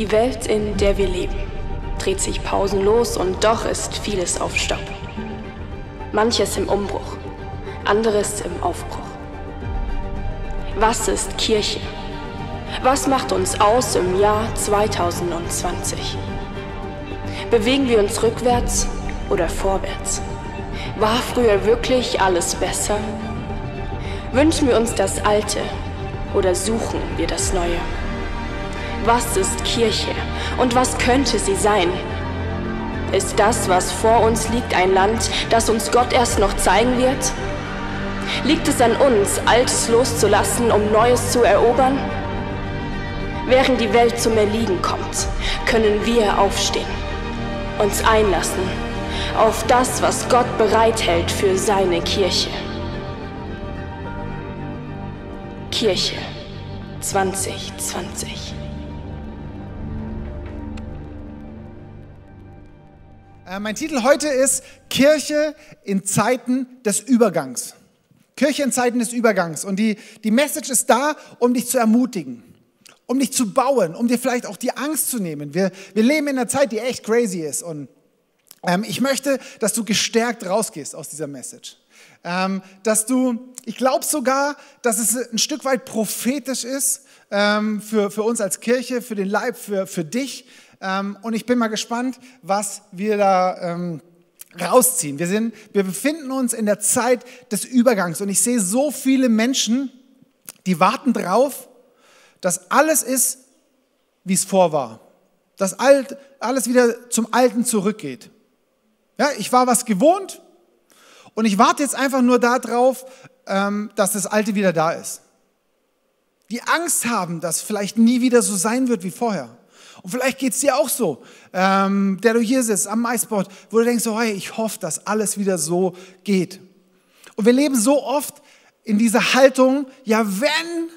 Die Welt, in der wir leben, dreht sich pausenlos und doch ist vieles auf Stopp. Manches im Umbruch, anderes im Aufbruch. Was ist Kirche? Was macht uns aus im Jahr 2020? Bewegen wir uns rückwärts oder vorwärts? War früher wirklich alles besser? Wünschen wir uns das Alte oder suchen wir das Neue? Was ist Kirche und was könnte sie sein? Ist das, was vor uns liegt, ein Land, das uns Gott erst noch zeigen wird? Liegt es an uns, Altes loszulassen, um Neues zu erobern? Während die Welt zum Erliegen kommt, können wir aufstehen, uns einlassen auf das, was Gott bereithält für seine Kirche. Kirche 2020. mein Titel heute ist Kirche in Zeiten des Übergangs. Kirche in Zeiten des Übergangs. Und die, die Message ist da, um dich zu ermutigen, um dich zu bauen, um dir vielleicht auch die Angst zu nehmen. Wir, wir leben in einer Zeit, die echt crazy ist. Und ähm, ich möchte, dass du gestärkt rausgehst aus dieser Message. Ähm, dass du, ich glaube sogar, dass es ein Stück weit prophetisch ist ähm, für, für uns als Kirche, für den Leib, für, für dich. Ähm, und ich bin mal gespannt, was wir da ähm, rausziehen. Wir, sind, wir befinden uns in der Zeit des Übergangs und ich sehe so viele Menschen, die warten drauf, dass alles ist, wie es vor war. Dass alt, alles wieder zum Alten zurückgeht. Ja, ich war was gewohnt und ich warte jetzt einfach nur darauf, ähm, dass das Alte wieder da ist. Die Angst haben, dass vielleicht nie wieder so sein wird wie vorher. Und vielleicht geht es dir auch so, ähm, der du hier sitzt am Maisboard, wo du denkst, oh, hey, ich hoffe, dass alles wieder so geht. Und wir leben so oft in dieser Haltung, ja, wenn,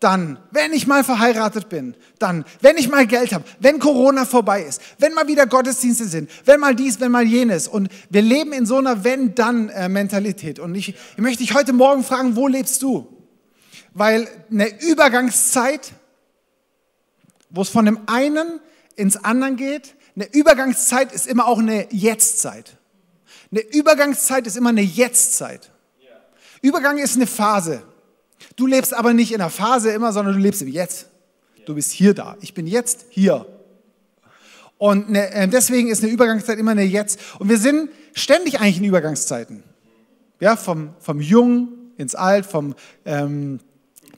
dann, wenn ich mal verheiratet bin, dann, wenn ich mal Geld habe, wenn Corona vorbei ist, wenn mal wieder Gottesdienste sind, wenn mal dies, wenn mal jenes. Und wir leben in so einer Wenn-Dann-Mentalität. Und ich, ich möchte dich heute Morgen fragen, wo lebst du? Weil eine Übergangszeit wo es von dem einen ins anderen geht. Eine Übergangszeit ist immer auch eine Jetztzeit. Eine Übergangszeit ist immer eine Jetztzeit. Übergang ist eine Phase. Du lebst aber nicht in der Phase immer, sondern du lebst im Jetzt. Du bist hier da. Ich bin jetzt hier. Und äh, deswegen ist eine Übergangszeit immer eine Jetzt. Und wir sind ständig eigentlich in Übergangszeiten. Ja, vom, vom Jung ins Alt, vom ähm,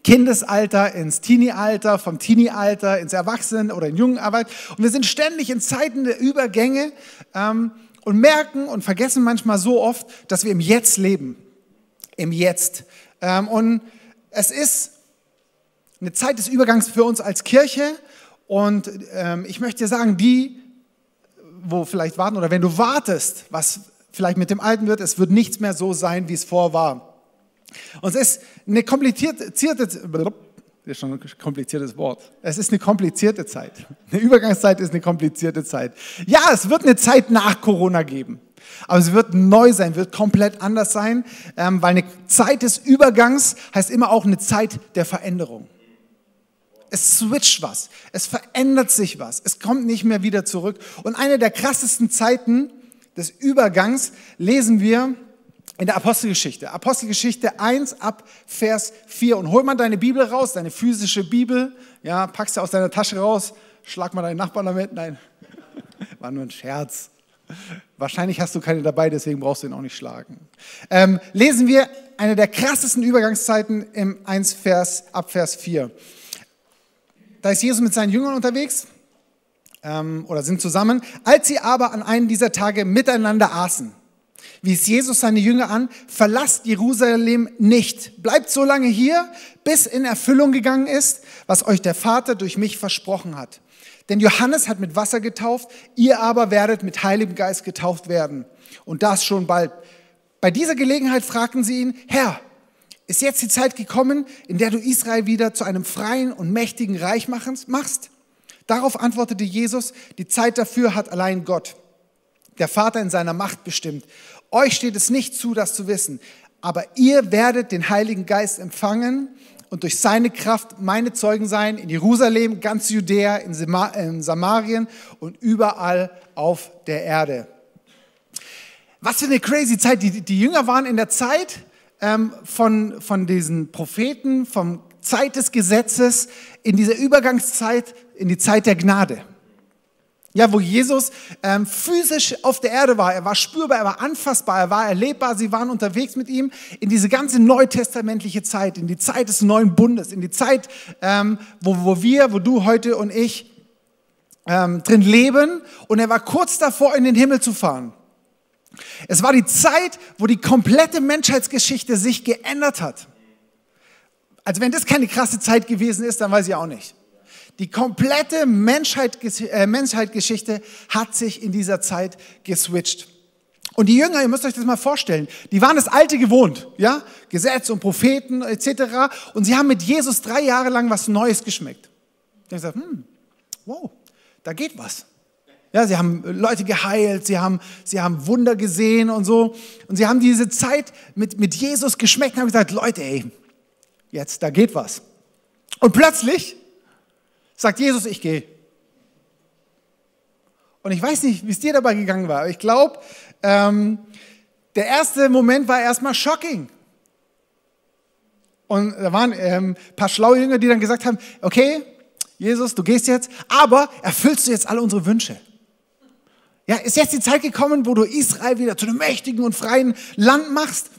Kindesalter ins Teenie-Alter, vom Teenie-Alter ins Erwachsenen- oder in Jungenarbeit. Und wir sind ständig in Zeiten der Übergänge ähm, und merken und vergessen manchmal so oft, dass wir im Jetzt leben. Im Jetzt. Ähm, und es ist eine Zeit des Übergangs für uns als Kirche. Und ähm, ich möchte dir sagen, die, wo vielleicht warten oder wenn du wartest, was vielleicht mit dem Alten wird, es wird nichts mehr so sein, wie es vor war. Und es ist eine komplizierte, das ist schon ein kompliziertes Wort. Es ist eine komplizierte Zeit. Eine Übergangszeit ist eine komplizierte Zeit. Ja, es wird eine Zeit nach Corona geben. Aber es wird neu sein, wird komplett anders sein, ähm, weil eine Zeit des Übergangs heißt immer auch eine Zeit der Veränderung. Es switcht was, es verändert sich was, es kommt nicht mehr wieder zurück. Und eine der krassesten Zeiten des Übergangs lesen wir in der Apostelgeschichte. Apostelgeschichte 1 ab Vers 4. Und hol mal deine Bibel raus, deine physische Bibel. Ja, packst sie aus deiner Tasche raus, schlag mal deinen Nachbarn damit. Nein, war nur ein Scherz. Wahrscheinlich hast du keine dabei, deswegen brauchst du ihn auch nicht schlagen. Ähm, lesen wir eine der krassesten Übergangszeiten im 1 Vers, ab Vers 4. Da ist Jesus mit seinen Jüngern unterwegs ähm, oder sind zusammen. Als sie aber an einem dieser Tage miteinander aßen, wies Jesus seine Jünger an, verlasst Jerusalem nicht. Bleibt so lange hier, bis in Erfüllung gegangen ist, was euch der Vater durch mich versprochen hat. Denn Johannes hat mit Wasser getauft, ihr aber werdet mit Heiligem Geist getauft werden. Und das schon bald. Bei dieser Gelegenheit fragten sie ihn, Herr, ist jetzt die Zeit gekommen, in der du Israel wieder zu einem freien und mächtigen Reich machst? Darauf antwortete Jesus, die Zeit dafür hat allein Gott, der Vater in seiner Macht bestimmt. Euch steht es nicht zu, das zu wissen, aber ihr werdet den Heiligen Geist empfangen und durch seine Kraft meine Zeugen sein in Jerusalem, ganz Judäa, in Samarien und überall auf der Erde. Was für eine crazy Zeit. Die, die Jünger waren in der Zeit ähm, von, von diesen Propheten, vom Zeit des Gesetzes, in dieser Übergangszeit, in die Zeit der Gnade. Ja, wo Jesus ähm, physisch auf der Erde war. Er war spürbar, er war anfassbar, er war erlebbar. Sie waren unterwegs mit ihm in diese ganze neutestamentliche Zeit, in die Zeit des neuen Bundes, in die Zeit, ähm, wo, wo wir, wo du heute und ich ähm, drin leben. Und er war kurz davor, in den Himmel zu fahren. Es war die Zeit, wo die komplette Menschheitsgeschichte sich geändert hat. Also wenn das keine krasse Zeit gewesen ist, dann weiß ich auch nicht. Die komplette Menschheit, äh, Menschheitsgeschichte hat sich in dieser Zeit geswitcht. Und die Jünger, ihr müsst euch das mal vorstellen, die waren das Alte gewohnt, ja, Gesetz und Propheten etc. Und sie haben mit Jesus drei Jahre lang was Neues geschmeckt. Die haben gesagt, hm, wow, da geht was. Ja, sie haben Leute geheilt, sie haben, sie haben Wunder gesehen und so. Und sie haben diese Zeit mit, mit Jesus geschmeckt und haben gesagt, Leute, ey, jetzt, da geht was. Und plötzlich sagt Jesus, ich gehe. Und ich weiß nicht, wie es dir dabei gegangen war. Ich glaube, ähm, der erste Moment war erstmal shocking. Und da waren ähm, ein paar schlaue Jünger, die dann gesagt haben, okay, Jesus, du gehst jetzt, aber erfüllst du jetzt alle unsere Wünsche? Ja, ist jetzt die Zeit gekommen, wo du Israel wieder zu einem mächtigen und freien Land machst?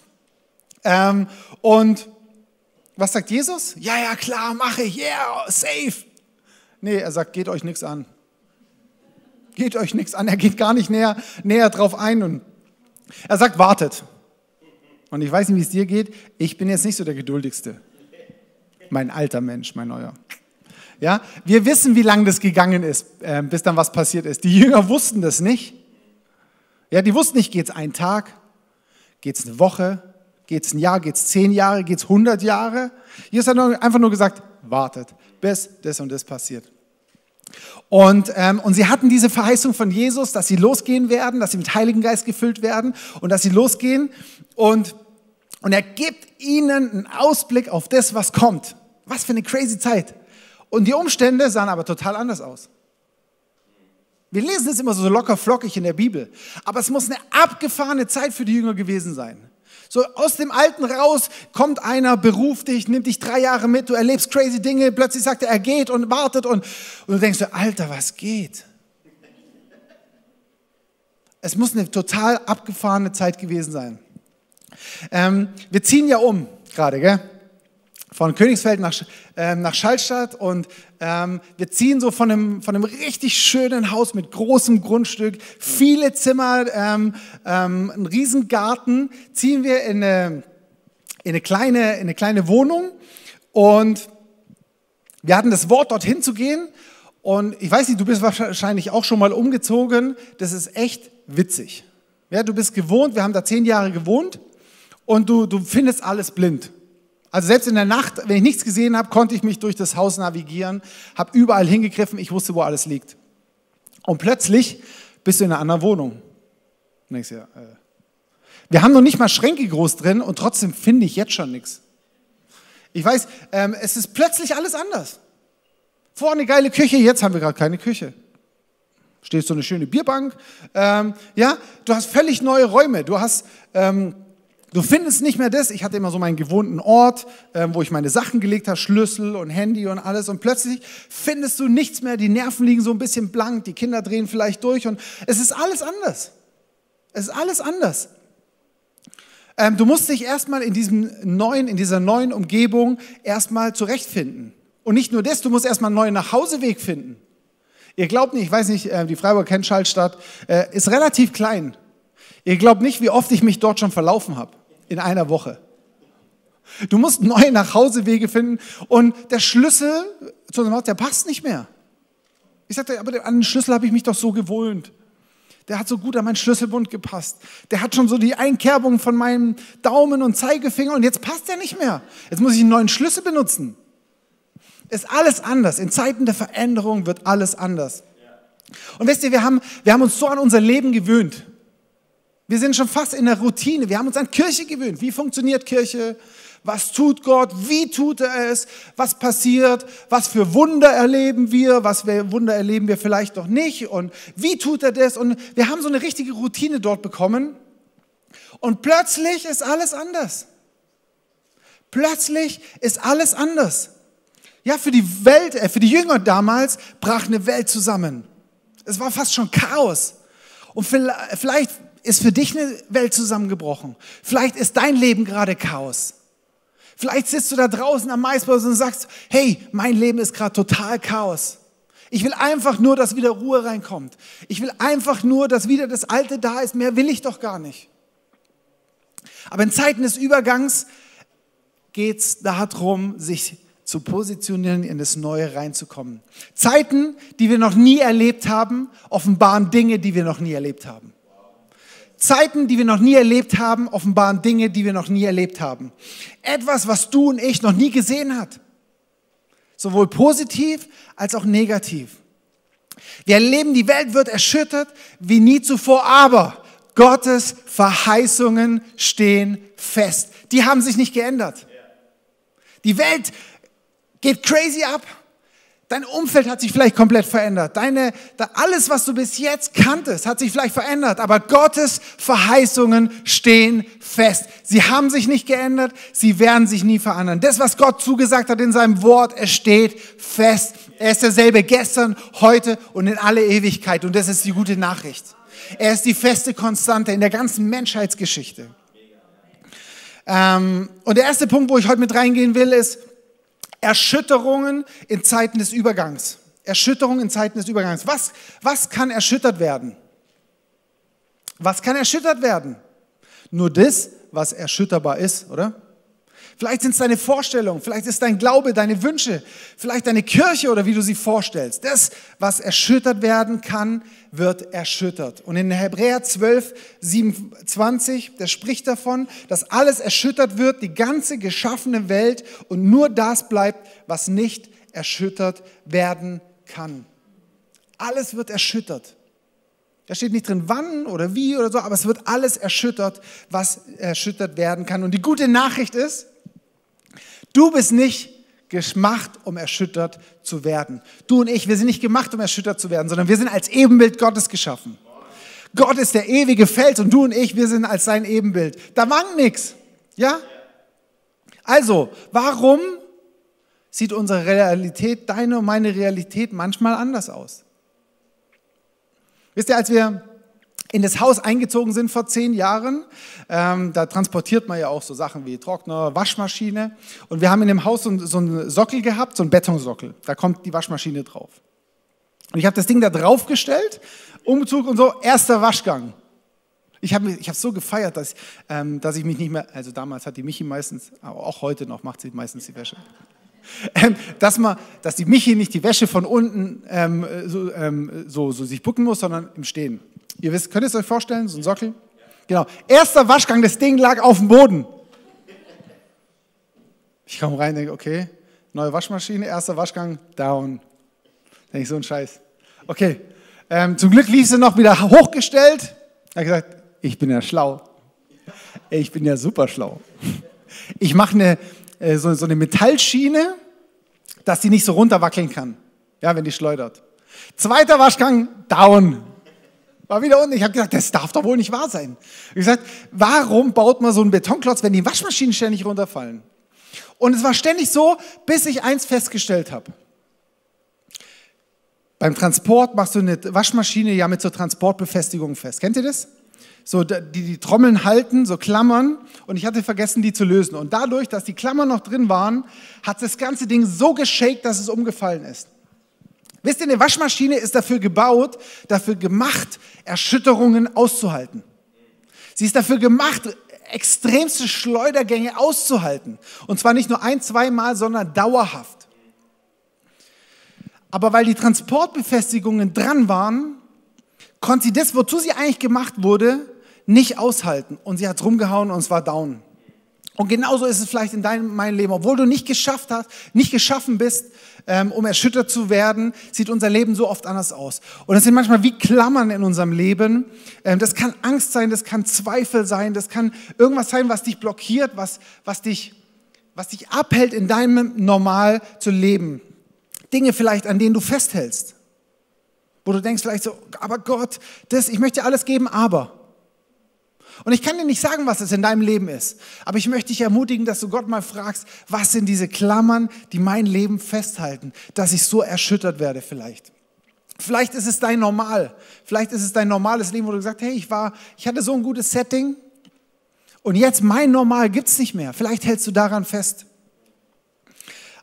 Ähm, und was sagt Jesus? Ja, ja, klar, mache ich, yeah, safe. Nee, er sagt, geht euch nichts an. Geht euch nichts an. Er geht gar nicht näher, näher drauf ein. Und er sagt, wartet. Und ich weiß nicht, wie es dir geht. Ich bin jetzt nicht so der Geduldigste. Mein alter Mensch, mein neuer. Ja, wir wissen, wie lange das gegangen ist, äh, bis dann was passiert ist. Die Jünger wussten das nicht. Ja, die wussten nicht, geht es einen Tag, geht es eine Woche, geht es ein Jahr, geht es zehn Jahre, geht es hundert Jahre. Jesus hat einfach nur gesagt, wartet, bis das und das passiert. Und, ähm, und sie hatten diese Verheißung von Jesus, dass sie losgehen werden, dass sie mit Heiligen Geist gefüllt werden und dass sie losgehen. Und, und er gibt ihnen einen Ausblick auf das, was kommt. Was für eine crazy Zeit. Und die Umstände sahen aber total anders aus. Wir lesen es immer so locker flockig in der Bibel. Aber es muss eine abgefahrene Zeit für die Jünger gewesen sein. So aus dem Alten raus kommt einer, beruft dich, nimmt dich drei Jahre mit, du erlebst crazy Dinge, plötzlich sagt er, er geht und wartet und, und du denkst dir, Alter, was geht? Es muss eine total abgefahrene Zeit gewesen sein. Ähm, wir ziehen ja um gerade, gell? Von Königsfeld nach, äh, nach Schallstadt und ähm, wir ziehen so von einem, von einem richtig schönen Haus mit großem Grundstück, viele Zimmer, ähm, ähm, einen riesen Garten, ziehen wir in eine, in eine, kleine, in eine kleine Wohnung und wir hatten das Wort, dorthin zu gehen und ich weiß nicht, du bist wahrscheinlich auch schon mal umgezogen, das ist echt witzig. Ja, du bist gewohnt, wir haben da zehn Jahre gewohnt und du, du findest alles blind. Also selbst in der Nacht, wenn ich nichts gesehen habe, konnte ich mich durch das Haus navigieren, habe überall hingegriffen, ich wusste, wo alles liegt. Und plötzlich bist du in einer anderen Wohnung. Denkst ja, äh. Wir haben noch nicht mal Schränke groß drin und trotzdem finde ich jetzt schon nichts. Ich weiß, ähm, es ist plötzlich alles anders. Vorne eine geile Küche, jetzt haben wir gerade keine Küche. Steht so eine schöne Bierbank. Ähm, ja, du hast völlig neue Räume. Du hast ähm, Du findest nicht mehr das. Ich hatte immer so meinen gewohnten Ort, äh, wo ich meine Sachen gelegt habe, Schlüssel und Handy und alles. Und plötzlich findest du nichts mehr. Die Nerven liegen so ein bisschen blank. Die Kinder drehen vielleicht durch und es ist alles anders. Es ist alles anders. Ähm, du musst dich erstmal in diesem neuen, in dieser neuen Umgebung erstmal zurechtfinden. Und nicht nur das, du musst erstmal einen neuen Nachhauseweg finden. Ihr glaubt nicht, ich weiß nicht, äh, die Freiburg kennt Schallstadt, äh, ist relativ klein. Ihr glaubt nicht, wie oft ich mich dort schon verlaufen habe in einer Woche. Du musst neue Nachhausewege finden und der Schlüssel zu unserem Haus, der passt nicht mehr. Ich sagte, aber an den Schlüssel habe ich mich doch so gewohnt. Der hat so gut an meinen Schlüsselbund gepasst. Der hat schon so die Einkerbung von meinem Daumen und Zeigefinger und jetzt passt er nicht mehr. Jetzt muss ich einen neuen Schlüssel benutzen. Ist alles anders. In Zeiten der Veränderung wird alles anders. Und wisst ihr, wir haben, wir haben uns so an unser Leben gewöhnt. Wir sind schon fast in der Routine. Wir haben uns an Kirche gewöhnt. Wie funktioniert Kirche? Was tut Gott? Wie tut er es? Was passiert? Was für Wunder erleben wir? Was für Wunder erleben wir vielleicht noch nicht? Und wie tut er das? Und wir haben so eine richtige Routine dort bekommen. Und plötzlich ist alles anders. Plötzlich ist alles anders. Ja, für die Welt, äh, für die Jünger damals brach eine Welt zusammen. Es war fast schon Chaos. Und vielleicht ist für dich eine Welt zusammengebrochen. Vielleicht ist dein Leben gerade Chaos. Vielleicht sitzt du da draußen am Maisbus und sagst, hey, mein Leben ist gerade total Chaos. Ich will einfach nur, dass wieder Ruhe reinkommt. Ich will einfach nur, dass wieder das Alte da ist. Mehr will ich doch gar nicht. Aber in Zeiten des Übergangs geht es darum, sich zu positionieren, in das Neue reinzukommen. Zeiten, die wir noch nie erlebt haben, offenbaren Dinge, die wir noch nie erlebt haben. Zeiten, die wir noch nie erlebt haben, offenbaren Dinge, die wir noch nie erlebt haben. Etwas, was du und ich noch nie gesehen hat. Sowohl positiv als auch negativ. Wir erleben, die Welt wird erschüttert wie nie zuvor, aber Gottes Verheißungen stehen fest. Die haben sich nicht geändert. Die Welt geht crazy ab. Dein Umfeld hat sich vielleicht komplett verändert. Deine, alles, was du bis jetzt kanntest, hat sich vielleicht verändert. Aber Gottes Verheißungen stehen fest. Sie haben sich nicht geändert. Sie werden sich nie verändern. Das, was Gott zugesagt hat in seinem Wort, es steht fest. Er ist derselbe gestern, heute und in alle Ewigkeit. Und das ist die gute Nachricht. Er ist die feste Konstante in der ganzen Menschheitsgeschichte. Ähm, und der erste Punkt, wo ich heute mit reingehen will, ist, Erschütterungen in Zeiten des Übergangs. Erschütterungen in Zeiten des Übergangs. Was, was kann erschüttert werden? Was kann erschüttert werden? Nur das, was erschütterbar ist, oder? Vielleicht sind es deine Vorstellungen, vielleicht ist dein Glaube, deine Wünsche, vielleicht deine Kirche oder wie du sie vorstellst. Das, was erschüttert werden kann, wird erschüttert. Und in Hebräer 12, 27, der spricht davon, dass alles erschüttert wird, die ganze geschaffene Welt und nur das bleibt, was nicht erschüttert werden kann. Alles wird erschüttert. Da steht nicht drin, wann oder wie oder so, aber es wird alles erschüttert, was erschüttert werden kann. Und die gute Nachricht ist, Du bist nicht gemacht, um erschüttert zu werden. Du und ich, wir sind nicht gemacht, um erschüttert zu werden, sondern wir sind als Ebenbild Gottes geschaffen. Gott ist der ewige Fels und du und ich, wir sind als sein Ebenbild. Da wankt nichts. Ja? Also, warum sieht unsere Realität, deine und meine Realität manchmal anders aus? Wisst ihr, als wir in das Haus eingezogen sind vor zehn Jahren. Ähm, da transportiert man ja auch so Sachen wie Trockner, Waschmaschine. Und wir haben in dem Haus so, so einen Sockel gehabt, so einen Betonsockel. Da kommt die Waschmaschine drauf. Und ich habe das Ding da draufgestellt, Umzug und so, erster Waschgang. Ich habe ich hab so gefeiert, dass, ähm, dass ich mich nicht mehr, also damals hat die Michi meistens, auch heute noch macht sie meistens die Wäsche. Ähm, dass, man, dass die Michi nicht die Wäsche von unten ähm, so, ähm, so, so sich bucken muss, sondern im Stehen. Ihr wisst, könnt ihr es euch vorstellen, so ein Sockel? Genau. Erster Waschgang, das Ding lag auf dem Boden. Ich komme rein, denke, okay, neue Waschmaschine, erster Waschgang, down. Denke ich, so ein Scheiß. Okay. Ähm, zum Glück lief sie noch wieder hochgestellt. Er hat gesagt, ich bin ja schlau. Ich bin ja super schlau. Ich mache eine, äh, so, eine Metallschiene, dass die nicht so runterwackeln kann, ja, wenn die schleudert. Zweiter Waschgang, down. War wieder unten. Ich habe gesagt, das darf doch wohl nicht wahr sein. Ich habe gesagt, warum baut man so einen Betonklotz, wenn die Waschmaschinen ständig runterfallen? Und es war ständig so, bis ich eins festgestellt habe. Beim Transport machst du eine Waschmaschine ja mit so Transportbefestigungen fest. Kennt ihr das? So, die die Trommeln halten, so Klammern. Und ich hatte vergessen, die zu lösen. Und dadurch, dass die Klammern noch drin waren, hat das ganze Ding so geschakt, dass es umgefallen ist. Wisst ihr, eine Waschmaschine ist dafür gebaut, dafür gemacht, Erschütterungen auszuhalten. Sie ist dafür gemacht, extremste Schleudergänge auszuhalten. Und zwar nicht nur ein, zweimal, sondern dauerhaft. Aber weil die Transportbefestigungen dran waren, konnte sie das, wozu sie eigentlich gemacht wurde, nicht aushalten. Und sie hat rumgehauen und es war down. Und genauso ist es vielleicht in deinem, meinem Leben. Obwohl du nicht geschafft hast, nicht geschaffen bist, ähm, um erschüttert zu werden, sieht unser Leben so oft anders aus. Und es sind manchmal wie Klammern in unserem Leben. Ähm, das kann Angst sein, das kann Zweifel sein, das kann irgendwas sein, was dich blockiert, was, was dich was dich abhält, in deinem Normal zu leben. Dinge vielleicht, an denen du festhältst. Wo du denkst vielleicht so, aber Gott, das, ich möchte alles geben, aber. Und ich kann dir nicht sagen, was es in deinem Leben ist. Aber ich möchte dich ermutigen, dass du Gott mal fragst, was sind diese Klammern, die mein Leben festhalten, dass ich so erschüttert werde vielleicht. Vielleicht ist es dein Normal. Vielleicht ist es dein normales Leben, wo du gesagt hey, ich war, ich hatte so ein gutes Setting und jetzt mein Normal gibt es nicht mehr. Vielleicht hältst du daran fest.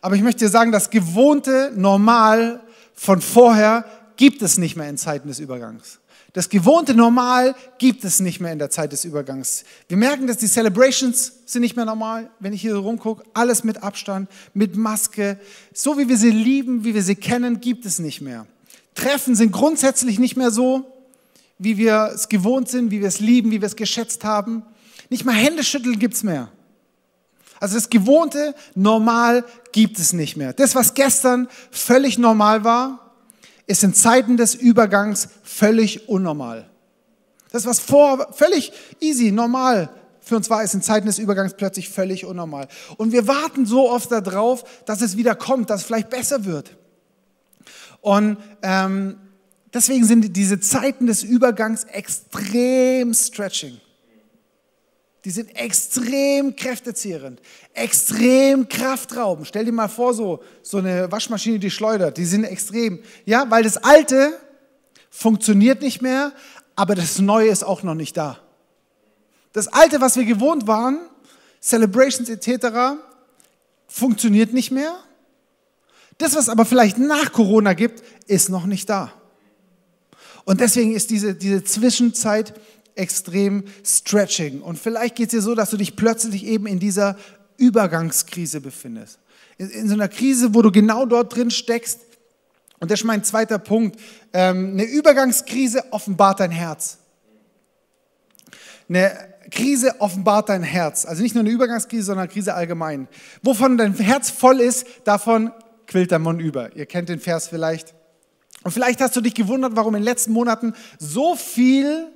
Aber ich möchte dir sagen, das gewohnte Normal von vorher gibt es nicht mehr in Zeiten des Übergangs. Das gewohnte Normal gibt es nicht mehr in der Zeit des Übergangs. Wir merken, dass die Celebrations sind nicht mehr normal. Wenn ich hier rumgucke, alles mit Abstand, mit Maske. So wie wir sie lieben, wie wir sie kennen, gibt es nicht mehr. Treffen sind grundsätzlich nicht mehr so, wie wir es gewohnt sind, wie wir es lieben, wie wir es geschätzt haben. Nicht mal Händeschütteln gibt es mehr. Also das gewohnte Normal gibt es nicht mehr. Das, was gestern völlig normal war, ist in Zeiten des Übergangs völlig unnormal. Das, was vor völlig easy, normal für uns war, ist in Zeiten des Übergangs plötzlich völlig unnormal. Und wir warten so oft darauf, dass es wieder kommt, dass es vielleicht besser wird. Und ähm, deswegen sind diese Zeiten des Übergangs extrem stretching. Die sind extrem kräftezehrend, extrem kraftraubend. Stell dir mal vor, so, so eine Waschmaschine, die schleudert, die sind extrem. Ja, weil das Alte funktioniert nicht mehr, aber das Neue ist auch noch nicht da. Das Alte, was wir gewohnt waren, Celebrations etc., funktioniert nicht mehr. Das, was aber vielleicht nach Corona gibt, ist noch nicht da. Und deswegen ist diese, diese Zwischenzeit extrem stretching. Und vielleicht geht es dir so, dass du dich plötzlich eben in dieser Übergangskrise befindest. In, in so einer Krise, wo du genau dort drin steckst. Und das ist mein zweiter Punkt. Ähm, eine Übergangskrise offenbart dein Herz. Eine Krise offenbart dein Herz. Also nicht nur eine Übergangskrise, sondern eine Krise allgemein. Wovon dein Herz voll ist, davon quillt der Mund über. Ihr kennt den Vers vielleicht. Und vielleicht hast du dich gewundert, warum in den letzten Monaten so viel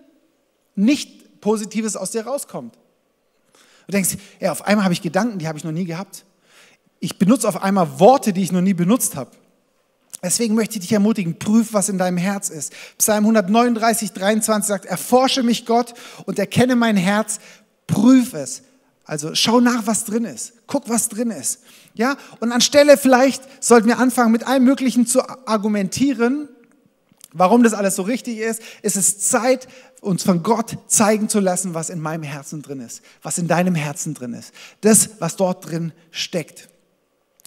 nicht Positives aus dir rauskommt. Du denkst, ja, auf einmal habe ich Gedanken, die habe ich noch nie gehabt. Ich benutze auf einmal Worte, die ich noch nie benutzt habe. Deswegen möchte ich dich ermutigen, prüf, was in deinem Herz ist. Psalm 139, 23 sagt, erforsche mich Gott und erkenne mein Herz, prüf es. Also schau nach, was drin ist. Guck, was drin ist. Ja? Und anstelle vielleicht sollten wir anfangen, mit allem Möglichen zu argumentieren, warum das alles so richtig ist, ist es Zeit, uns von Gott zeigen zu lassen, was in meinem Herzen drin ist, was in deinem Herzen drin ist. Das, was dort drin steckt.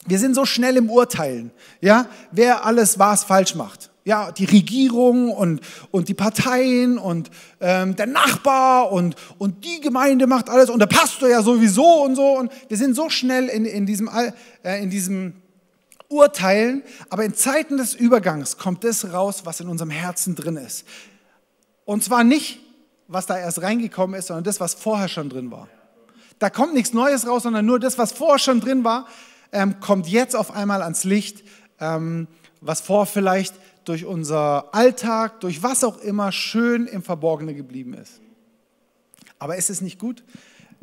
Wir sind so schnell im Urteilen, ja, wer alles was falsch macht. Ja, die Regierung und, und die Parteien und ähm, der Nachbar und, und die Gemeinde macht alles und der Pastor ja sowieso und so. Und wir sind so schnell in, in, diesem, äh, in diesem Urteilen, aber in Zeiten des Übergangs kommt das raus, was in unserem Herzen drin ist. Und zwar nicht, was da erst reingekommen ist, sondern das, was vorher schon drin war. Da kommt nichts Neues raus, sondern nur das, was vorher schon drin war, ähm, kommt jetzt auf einmal ans Licht, ähm, was vor vielleicht durch unser Alltag, durch was auch immer schön im Verborgenen geblieben ist. Aber ist es nicht gut?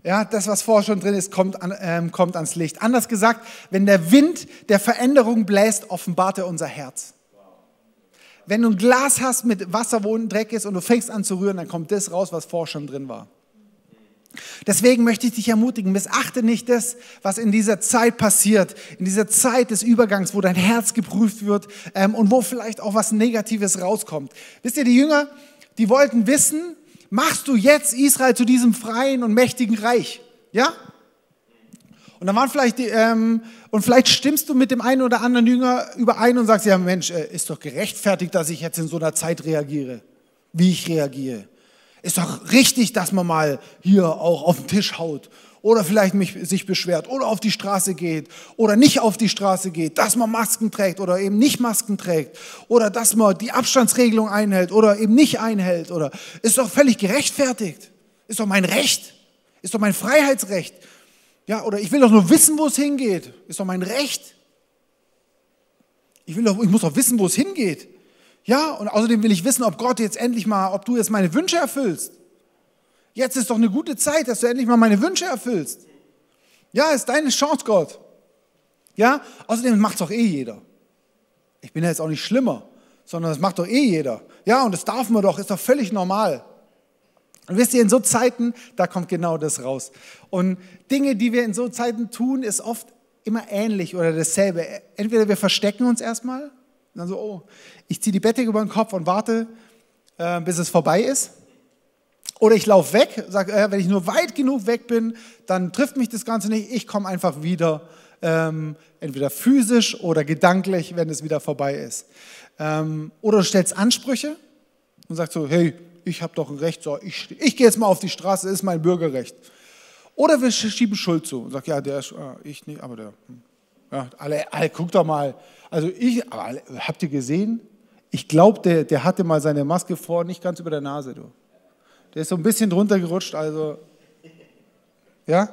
Ja, das, was vorher schon drin ist, kommt, an, ähm, kommt ans Licht. Anders gesagt, wenn der Wind der Veränderung bläst, offenbart er unser Herz. Wenn du ein Glas hast mit Wasser, wo ein Dreck ist und du fängst an zu rühren, dann kommt das raus, was vorher schon drin war. Deswegen möchte ich dich ermutigen, missachte nicht das, was in dieser Zeit passiert, in dieser Zeit des Übergangs, wo dein Herz geprüft wird ähm, und wo vielleicht auch was Negatives rauskommt. Wisst ihr, die Jünger, die wollten wissen, machst du jetzt Israel zu diesem freien und mächtigen Reich? Ja? Und dann waren vielleicht die, ähm, und vielleicht stimmst du mit dem einen oder anderen Jünger überein und sagst, ja Mensch, äh, ist doch gerechtfertigt, dass ich jetzt in so einer Zeit reagiere, wie ich reagiere. Ist doch richtig, dass man mal hier auch auf den Tisch haut oder vielleicht mich, sich beschwert oder auf die Straße geht oder nicht auf die Straße geht, dass man Masken trägt oder eben nicht Masken trägt oder dass man die Abstandsregelung einhält oder eben nicht einhält oder ist doch völlig gerechtfertigt. Ist doch mein Recht. Ist doch mein Freiheitsrecht. Ja, oder ich will doch nur wissen, wo es hingeht. Ist doch mein Recht. Ich, will doch, ich muss doch wissen, wo es hingeht. Ja, und außerdem will ich wissen, ob Gott jetzt endlich mal, ob du jetzt meine Wünsche erfüllst. Jetzt ist doch eine gute Zeit, dass du endlich mal meine Wünsche erfüllst. Ja, ist deine Chance, Gott. Ja, außerdem macht es doch eh jeder. Ich bin ja jetzt auch nicht schlimmer, sondern das macht doch eh jeder. Ja, und das darf man doch, ist doch völlig normal. Und wisst ihr, in so Zeiten, da kommt genau das raus. Und Dinge, die wir in so Zeiten tun, ist oft immer ähnlich oder dasselbe. Entweder wir verstecken uns erstmal, dann so, oh, ich ziehe die Bettdecke über den Kopf und warte, äh, bis es vorbei ist. Oder ich laufe weg, sage, äh, wenn ich nur weit genug weg bin, dann trifft mich das Ganze nicht. Ich komme einfach wieder, ähm, entweder physisch oder gedanklich, wenn es wieder vorbei ist. Ähm, oder du stellst Ansprüche und sagst so, hey, ich habe doch ein Recht, so, ich, ich gehe jetzt mal auf die Straße, ist mein Bürgerrecht. Oder wir schieben Schuld zu und sagen, ja, der ist, ah, ich nicht, aber der, hm. ja, alle, alle, guck doch mal. Also ich, alle, habt ihr gesehen? Ich glaube, der, der hatte mal seine Maske vor, nicht ganz über der Nase, du. Der ist so ein bisschen drunter gerutscht, also, ja.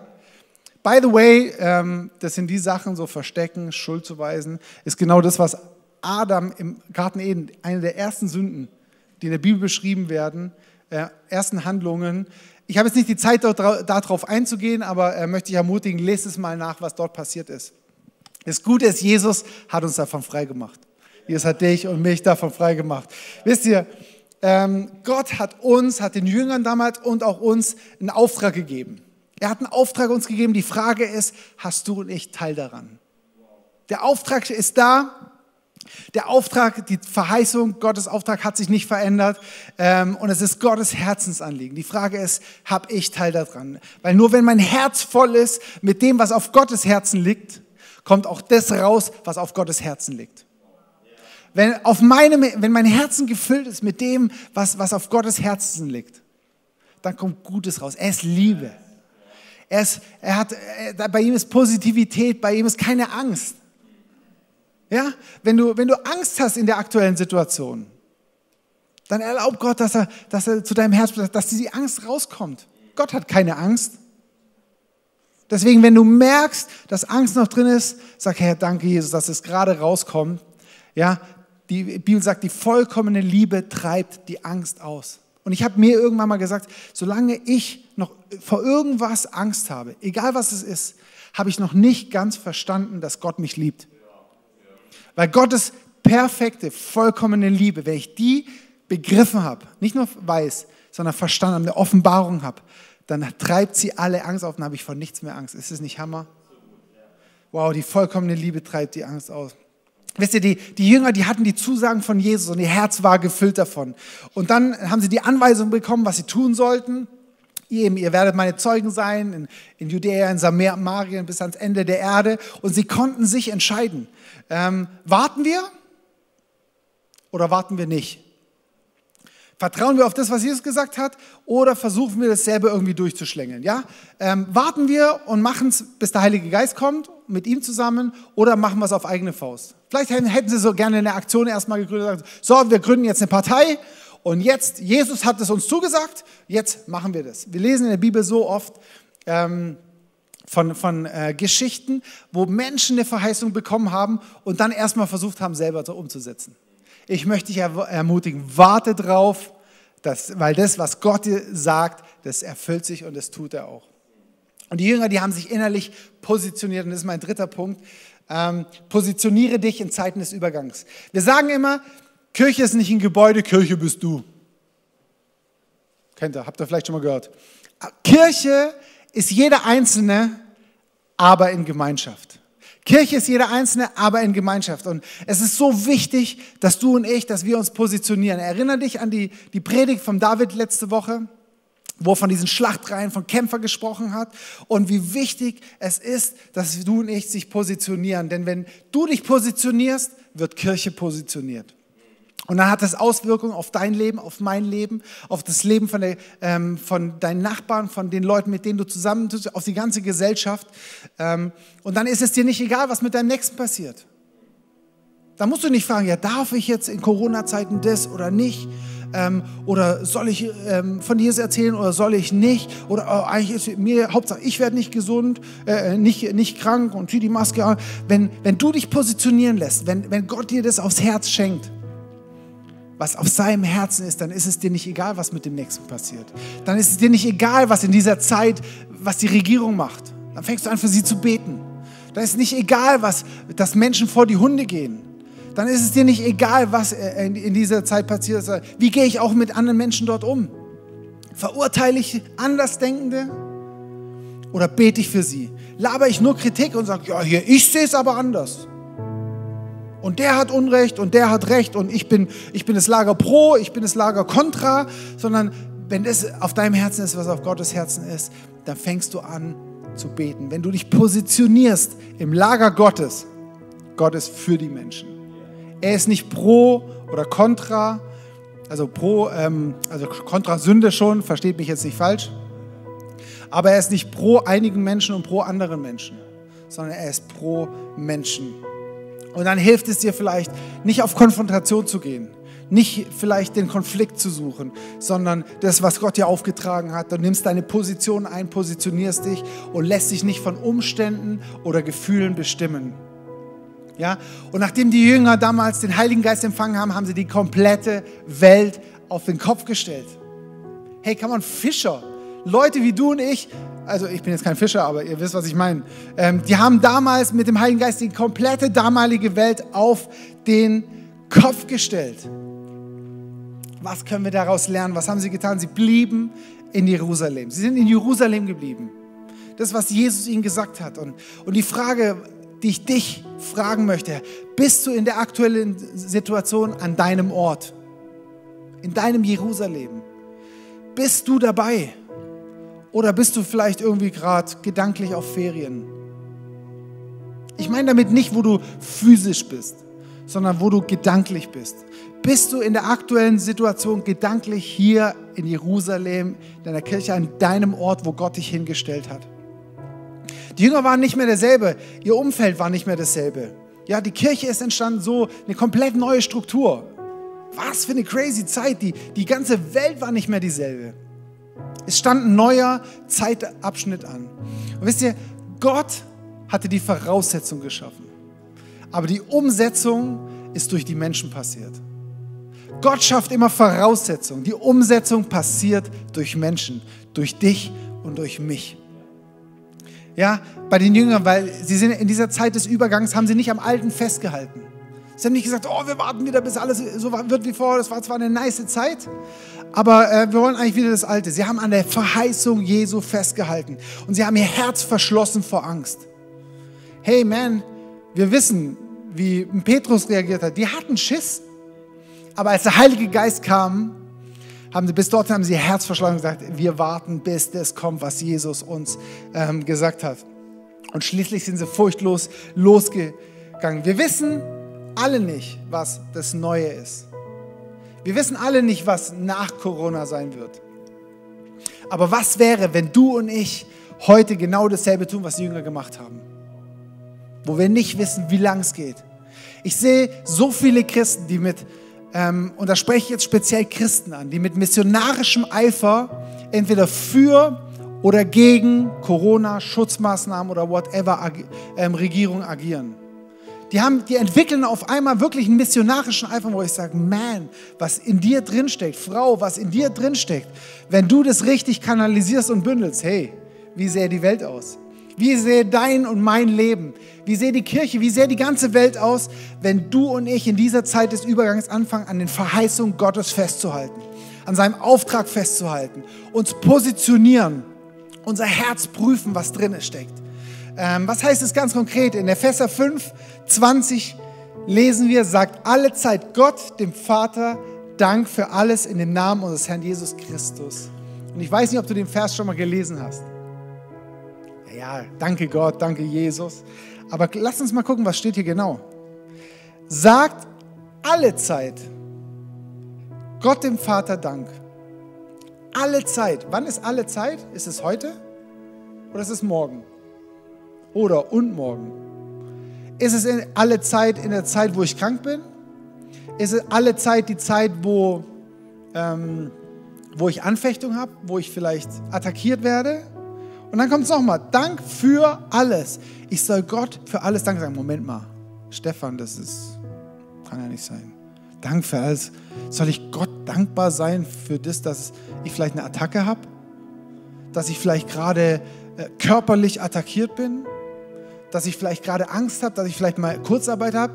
By the way, ähm, das sind die Sachen, so Verstecken, Schuld zu weisen, ist genau das, was Adam im Garten Eden, eine der ersten Sünden, die in der Bibel beschrieben werden, äh, ersten Handlungen. Ich habe jetzt nicht die Zeit, darauf einzugehen, aber äh, möchte ich ermutigen, lest es mal nach, was dort passiert ist. Das Gute ist, Jesus hat uns davon freigemacht. Jesus hat dich und mich davon freigemacht. Wisst ihr, Gott hat uns, hat den Jüngern damals und auch uns einen Auftrag gegeben. Er hat einen Auftrag uns gegeben. Die Frage ist, hast du und ich Teil daran? Der Auftrag ist da. Der Auftrag, die Verheißung, Gottes Auftrag hat sich nicht verändert ähm, und es ist Gottes Herzensanliegen. Die Frage ist, habe ich Teil daran? Weil nur wenn mein Herz voll ist mit dem, was auf Gottes Herzen liegt, kommt auch das raus, was auf Gottes Herzen liegt. Wenn, auf meinem, wenn mein Herzen gefüllt ist mit dem, was, was auf Gottes Herzen liegt, dann kommt Gutes raus. Er ist Liebe. Er, ist, er hat, er, bei ihm ist Positivität, bei ihm ist keine Angst. Ja, wenn du, wenn du Angst hast in der aktuellen Situation, dann erlaub Gott, dass er, dass er zu deinem Herz, dass die Angst rauskommt. Gott hat keine Angst. Deswegen, wenn du merkst, dass Angst noch drin ist, sag Herr, danke Jesus, dass es gerade rauskommt. Ja, die Bibel sagt, die vollkommene Liebe treibt die Angst aus. Und ich habe mir irgendwann mal gesagt, solange ich noch vor irgendwas Angst habe, egal was es ist, habe ich noch nicht ganz verstanden, dass Gott mich liebt. Weil Gottes perfekte, vollkommene Liebe, wenn ich die begriffen habe, nicht nur weiß, sondern verstanden habe, eine Offenbarung habe, dann treibt sie alle Angst auf und habe ich vor nichts mehr Angst. Ist es nicht Hammer? Wow, die vollkommene Liebe treibt die Angst aus. Wisst ihr, die, die Jünger, die hatten die Zusagen von Jesus und ihr Herz war gefüllt davon. Und dann haben sie die Anweisung bekommen, was sie tun sollten. Ihr, ihr werdet meine Zeugen sein in, in Judäa, in Samarien bis ans Ende der Erde. Und sie konnten sich entscheiden. Ähm, warten wir oder warten wir nicht? Vertrauen wir auf das, was Jesus gesagt hat, oder versuchen wir das selber irgendwie durchzuschlängeln? Ja? Ähm, warten wir und machen es, bis der Heilige Geist kommt, mit ihm zusammen, oder machen wir es auf eigene Faust? Vielleicht hätten sie so gerne eine Aktion erstmal gegründet, so, wir gründen jetzt eine Partei und jetzt, Jesus hat es uns zugesagt, jetzt machen wir das. Wir lesen in der Bibel so oft, ähm, von, von äh, Geschichten, wo Menschen eine Verheißung bekommen haben und dann erstmal versucht haben, selber so umzusetzen. Ich möchte dich ermutigen, warte drauf, dass, weil das, was Gott dir sagt, das erfüllt sich und das tut er auch. Und die Jünger, die haben sich innerlich positioniert und das ist mein dritter Punkt. Ähm, positioniere dich in Zeiten des Übergangs. Wir sagen immer, Kirche ist nicht ein Gebäude, Kirche bist du. Kennt ihr, habt ihr vielleicht schon mal gehört. Kirche ist jeder Einzelne, aber in Gemeinschaft. Kirche ist jeder Einzelne, aber in Gemeinschaft. Und es ist so wichtig, dass du und ich, dass wir uns positionieren. Erinnere dich an die, die Predigt von David letzte Woche, wo er von diesen Schlachtreihen von Kämpfer gesprochen hat und wie wichtig es ist, dass du und ich sich positionieren. Denn wenn du dich positionierst, wird Kirche positioniert. Und dann hat das Auswirkungen auf dein Leben, auf mein Leben, auf das Leben von, der, ähm, von deinen Nachbarn, von den Leuten, mit denen du zusammen tust, auf die ganze Gesellschaft. Ähm, und dann ist es dir nicht egal, was mit deinem Nächsten passiert. Da musst du nicht fragen, ja, darf ich jetzt in Corona-Zeiten das oder nicht? Ähm, oder soll ich ähm, von Jesus erzählen oder soll ich nicht? Oder oh, eigentlich ist mir, Hauptsache, ich werde nicht gesund, äh, nicht, nicht krank und zieh die Maske an. Wenn, wenn du dich positionieren lässt, wenn, wenn Gott dir das aufs Herz schenkt, was auf seinem Herzen ist, dann ist es dir nicht egal, was mit dem Nächsten passiert. Dann ist es dir nicht egal, was in dieser Zeit, was die Regierung macht. Dann fängst du an, für sie zu beten. Dann ist nicht egal, was, dass Menschen vor die Hunde gehen. Dann ist es dir nicht egal, was in dieser Zeit passiert ist. Wie gehe ich auch mit anderen Menschen dort um? Verurteile ich Andersdenkende oder bete ich für sie? Laber ich nur Kritik und sage, ja, hier, ich sehe es aber anders. Und der hat Unrecht und der hat Recht und ich bin, ich bin das Lager pro, ich bin das Lager contra, sondern wenn das auf deinem Herzen ist, was auf Gottes Herzen ist, dann fängst du an zu beten. Wenn du dich positionierst im Lager Gottes, Gott ist für die Menschen. Er ist nicht pro oder contra, also pro, ähm, also contra Sünde schon, versteht mich jetzt nicht falsch, aber er ist nicht pro einigen Menschen und pro anderen Menschen, sondern er ist pro Menschen. Und dann hilft es dir vielleicht, nicht auf Konfrontation zu gehen, nicht vielleicht den Konflikt zu suchen, sondern das, was Gott dir aufgetragen hat. Du nimmst deine Position ein, positionierst dich und lässt dich nicht von Umständen oder Gefühlen bestimmen. Ja? Und nachdem die Jünger damals den Heiligen Geist empfangen haben, haben sie die komplette Welt auf den Kopf gestellt. Hey, kann man Fischer, Leute wie du und ich, also ich bin jetzt kein Fischer, aber ihr wisst, was ich meine, ähm, die haben damals mit dem Heiligen Geist die komplette damalige Welt auf den Kopf gestellt. Was können wir daraus lernen? Was haben sie getan? Sie blieben in Jerusalem. Sie sind in Jerusalem geblieben. Das, was Jesus ihnen gesagt hat. Und, und die Frage, die ich dich fragen möchte, bist du in der aktuellen Situation an deinem Ort? In deinem Jerusalem? Bist du dabei? Oder bist du vielleicht irgendwie gerade gedanklich auf Ferien? Ich meine damit nicht, wo du physisch bist, sondern wo du gedanklich bist. Bist du in der aktuellen Situation gedanklich hier in Jerusalem, in deiner Kirche, an deinem Ort, wo Gott dich hingestellt hat? Die Jünger waren nicht mehr derselbe, ihr Umfeld war nicht mehr dasselbe. Ja, die Kirche ist entstanden so, eine komplett neue Struktur. Was für eine crazy Zeit, die, die ganze Welt war nicht mehr dieselbe. Es stand ein neuer Zeitabschnitt an. Und wisst ihr, Gott hatte die Voraussetzung geschaffen. Aber die Umsetzung ist durch die Menschen passiert. Gott schafft immer Voraussetzungen. Die Umsetzung passiert durch Menschen, durch dich und durch mich. Ja, bei den Jüngern, weil sie sind in dieser Zeit des Übergangs, haben sie nicht am Alten festgehalten. Sie haben nicht gesagt, oh, wir warten wieder, bis alles so wird wie vorher. Das war zwar eine nice Zeit, aber äh, wir wollen eigentlich wieder das Alte. Sie haben an der Verheißung Jesu festgehalten und sie haben ihr Herz verschlossen vor Angst. Hey man, wir wissen, wie Petrus reagiert hat. Die hatten Schiss. Aber als der Heilige Geist kam, haben sie bis dort haben sie ihr Herz verschlossen und gesagt, wir warten, bis das kommt, was Jesus uns ähm, gesagt hat. Und schließlich sind sie furchtlos losgegangen. Wir wissen alle nicht, was das Neue ist. Wir wissen alle nicht, was nach Corona sein wird. Aber was wäre, wenn du und ich heute genau dasselbe tun, was die Jünger gemacht haben? Wo wir nicht wissen, wie lang es geht. Ich sehe so viele Christen, die mit, ähm, und da spreche ich jetzt speziell Christen an, die mit missionarischem Eifer entweder für oder gegen Corona, Schutzmaßnahmen oder whatever ag ähm, Regierung agieren. Die, haben, die entwickeln auf einmal wirklich einen missionarischen Eifer, wo ich sage, man, was in dir drinsteckt, Frau, was in dir drinsteckt, wenn du das richtig kanalisierst und bündelst, hey, wie sähe die Welt aus? Wie sähe dein und mein Leben? Wie sähe die Kirche? Wie sähe die ganze Welt aus, wenn du und ich in dieser Zeit des Übergangs anfangen, an den Verheißungen Gottes festzuhalten, an seinem Auftrag festzuhalten, uns positionieren, unser Herz prüfen, was drin steckt? Ähm, was heißt es ganz konkret? In Epheser 5, 20 lesen wir, sagt alle Zeit Gott, dem Vater, Dank für alles in dem Namen unseres Herrn Jesus Christus. Und ich weiß nicht, ob du den Vers schon mal gelesen hast. Ja, danke Gott, danke Jesus. Aber lass uns mal gucken, was steht hier genau. Sagt alle Zeit Gott dem Vater Dank. Alle Zeit. Wann ist alle Zeit? Ist es heute oder ist es morgen? Oder und morgen? Ist es in alle Zeit in der Zeit, wo ich krank bin? Ist es alle Zeit die Zeit, wo, ähm, wo ich Anfechtung habe, wo ich vielleicht attackiert werde? Und dann kommt es nochmal, Dank für alles. Ich soll Gott für alles Dank sagen. Moment mal, Stefan, das ist, kann ja nicht sein. Dank für alles. Soll ich Gott dankbar sein für das, dass ich vielleicht eine Attacke habe? Dass ich vielleicht gerade äh, körperlich attackiert bin, dass ich vielleicht gerade Angst habe, dass ich vielleicht mal Kurzarbeit habe.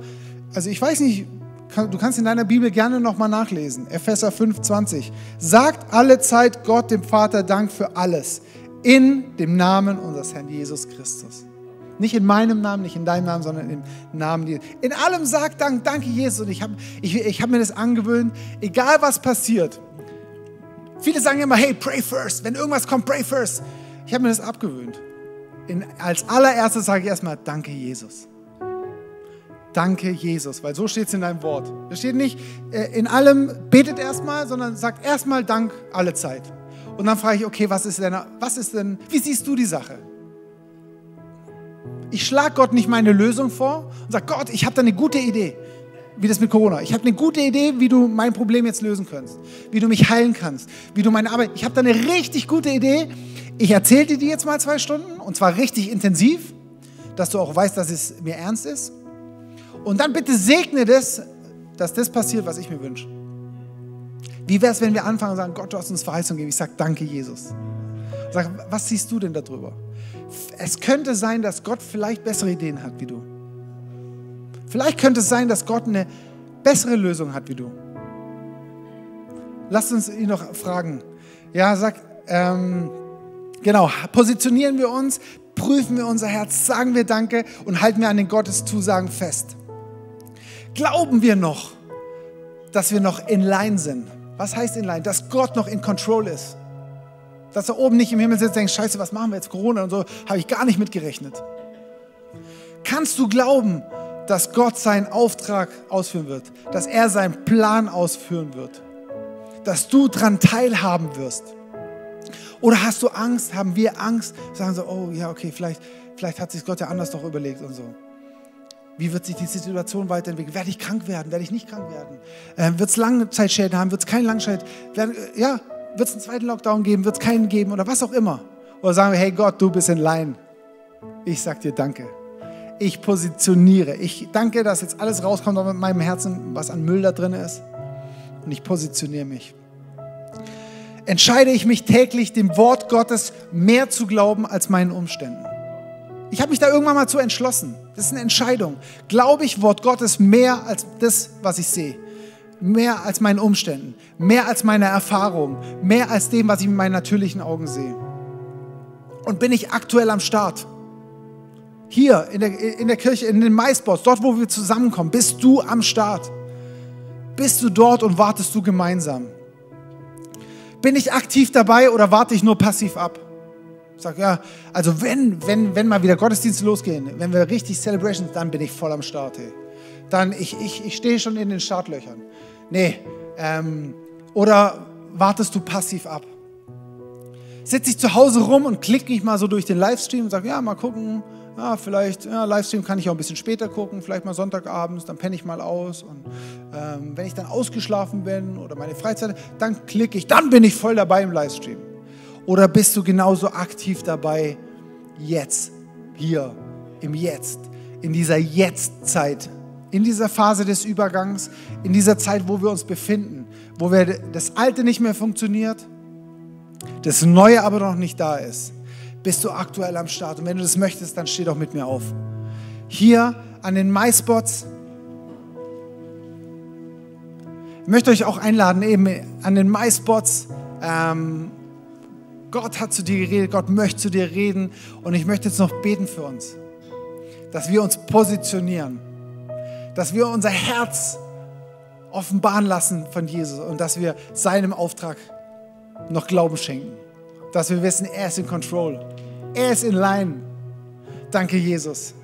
Also ich weiß nicht, du kannst in deiner Bibel gerne nochmal nachlesen. Epheser 5,20. Sagt alle Zeit Gott, dem Vater, Dank für alles. In dem Namen unseres Herrn Jesus Christus. Nicht in meinem Namen, nicht in deinem Namen, sondern im Namen Jesus. In allem sagt Dank, danke Jesus. Und ich habe ich, ich hab mir das angewöhnt, egal was passiert. Viele sagen immer, hey, pray first. Wenn irgendwas kommt, pray first. Ich habe mir das abgewöhnt. In, als allererstes sage ich erstmal, danke Jesus. Danke Jesus, weil so steht es in deinem Wort. Es steht nicht, äh, in allem betet erstmal, sondern sagt erstmal Dank alle Zeit. Und dann frage ich, okay, was ist denn, was ist denn, wie siehst du die Sache? Ich schlage Gott nicht meine Lösung vor und sage, Gott, ich habe da eine gute Idee, wie das mit Corona. Ich habe eine gute Idee, wie du mein Problem jetzt lösen kannst, wie du mich heilen kannst, wie du meine Arbeit. Ich habe da eine richtig gute Idee. Ich erzähle dir die jetzt mal zwei Stunden und zwar richtig intensiv, dass du auch weißt, dass es mir ernst ist. Und dann bitte segne das, dass das passiert, was ich mir wünsche. Wie wäre es, wenn wir anfangen und sagen, Gott, du hast uns Verheißung gegeben. Ich sage, danke, Jesus. Sag, was siehst du denn darüber? Es könnte sein, dass Gott vielleicht bessere Ideen hat wie du. Vielleicht könnte es sein, dass Gott eine bessere Lösung hat wie du. Lasst uns ihn noch fragen. Ja, sag, ähm, genau, positionieren wir uns, prüfen wir unser Herz, sagen wir Danke und halten wir an den Gotteszusagen fest. Glauben wir noch, dass wir noch in Line sind? Was heißt in Line? Dass Gott noch in Control ist. Dass er oben nicht im Himmel sitzt und denkt, scheiße, was machen wir jetzt? Corona und so, habe ich gar nicht mitgerechnet. Kannst du glauben, dass Gott seinen Auftrag ausführen wird? Dass er seinen Plan ausführen wird? Dass du daran teilhaben wirst? Oder hast du Angst? Haben wir Angst? Sagen so, oh ja, okay, vielleicht, vielleicht hat sich Gott ja anders doch überlegt und so. Wie wird sich die Situation weiterentwickeln? Werde ich krank werden? Werde ich nicht krank werden? Ähm, wird es Langzeitschäden haben? Wird es keinen Langzeit? Werden, äh, ja, wird es einen zweiten Lockdown geben? Wird es keinen geben? Oder was auch immer? Oder sagen wir, hey Gott, du bist in Line. Ich sag dir Danke. Ich positioniere. Ich danke, dass jetzt alles rauskommt, mit meinem Herzen, was an Müll da drin ist. Und ich positioniere mich. Entscheide ich mich täglich, dem Wort Gottes mehr zu glauben als meinen Umständen. Ich habe mich da irgendwann mal zu entschlossen. Das ist eine Entscheidung. Glaube ich Wort Gottes mehr als das, was ich sehe? Mehr als meinen Umständen, mehr als meine Erfahrung, mehr als dem, was ich mit meinen natürlichen Augen sehe. Und bin ich aktuell am Start? Hier in der, in der Kirche, in den Maisbots, dort, wo wir zusammenkommen, bist du am Start? Bist du dort und wartest du gemeinsam? Bin ich aktiv dabei oder warte ich nur passiv ab? Sag ja, also wenn, wenn, wenn mal wieder Gottesdienste losgehen, wenn wir richtig Celebrations, dann bin ich voll am Start. Hey. Dann ich, ich, ich stehe schon in den Startlöchern. Nee, ähm, oder wartest du passiv ab? Sitze ich zu Hause rum und klicke mich mal so durch den Livestream und sage, ja, mal gucken, ja, vielleicht, ja, Livestream kann ich auch ein bisschen später gucken, vielleicht mal Sonntagabends, dann penne ich mal aus. Und ähm, wenn ich dann ausgeschlafen bin oder meine Freizeit, dann klicke ich, dann bin ich voll dabei im Livestream. Oder bist du genauso aktiv dabei jetzt, hier, im Jetzt, in dieser Jetztzeit, in dieser Phase des Übergangs, in dieser Zeit, wo wir uns befinden, wo wir das Alte nicht mehr funktioniert, das Neue aber noch nicht da ist, bist du aktuell am Start. Und wenn du das möchtest, dann steh doch mit mir auf. Hier an den MySpots. Ich möchte euch auch einladen, eben an den MySpots. Ähm, Gott hat zu dir geredet, Gott möchte zu dir reden. Und ich möchte jetzt noch beten für uns, dass wir uns positionieren, dass wir unser Herz offenbaren lassen von Jesus und dass wir seinem Auftrag noch Glauben schenken. Dass wir wissen, er ist in Control. Er ist in Line. Danke, Jesus.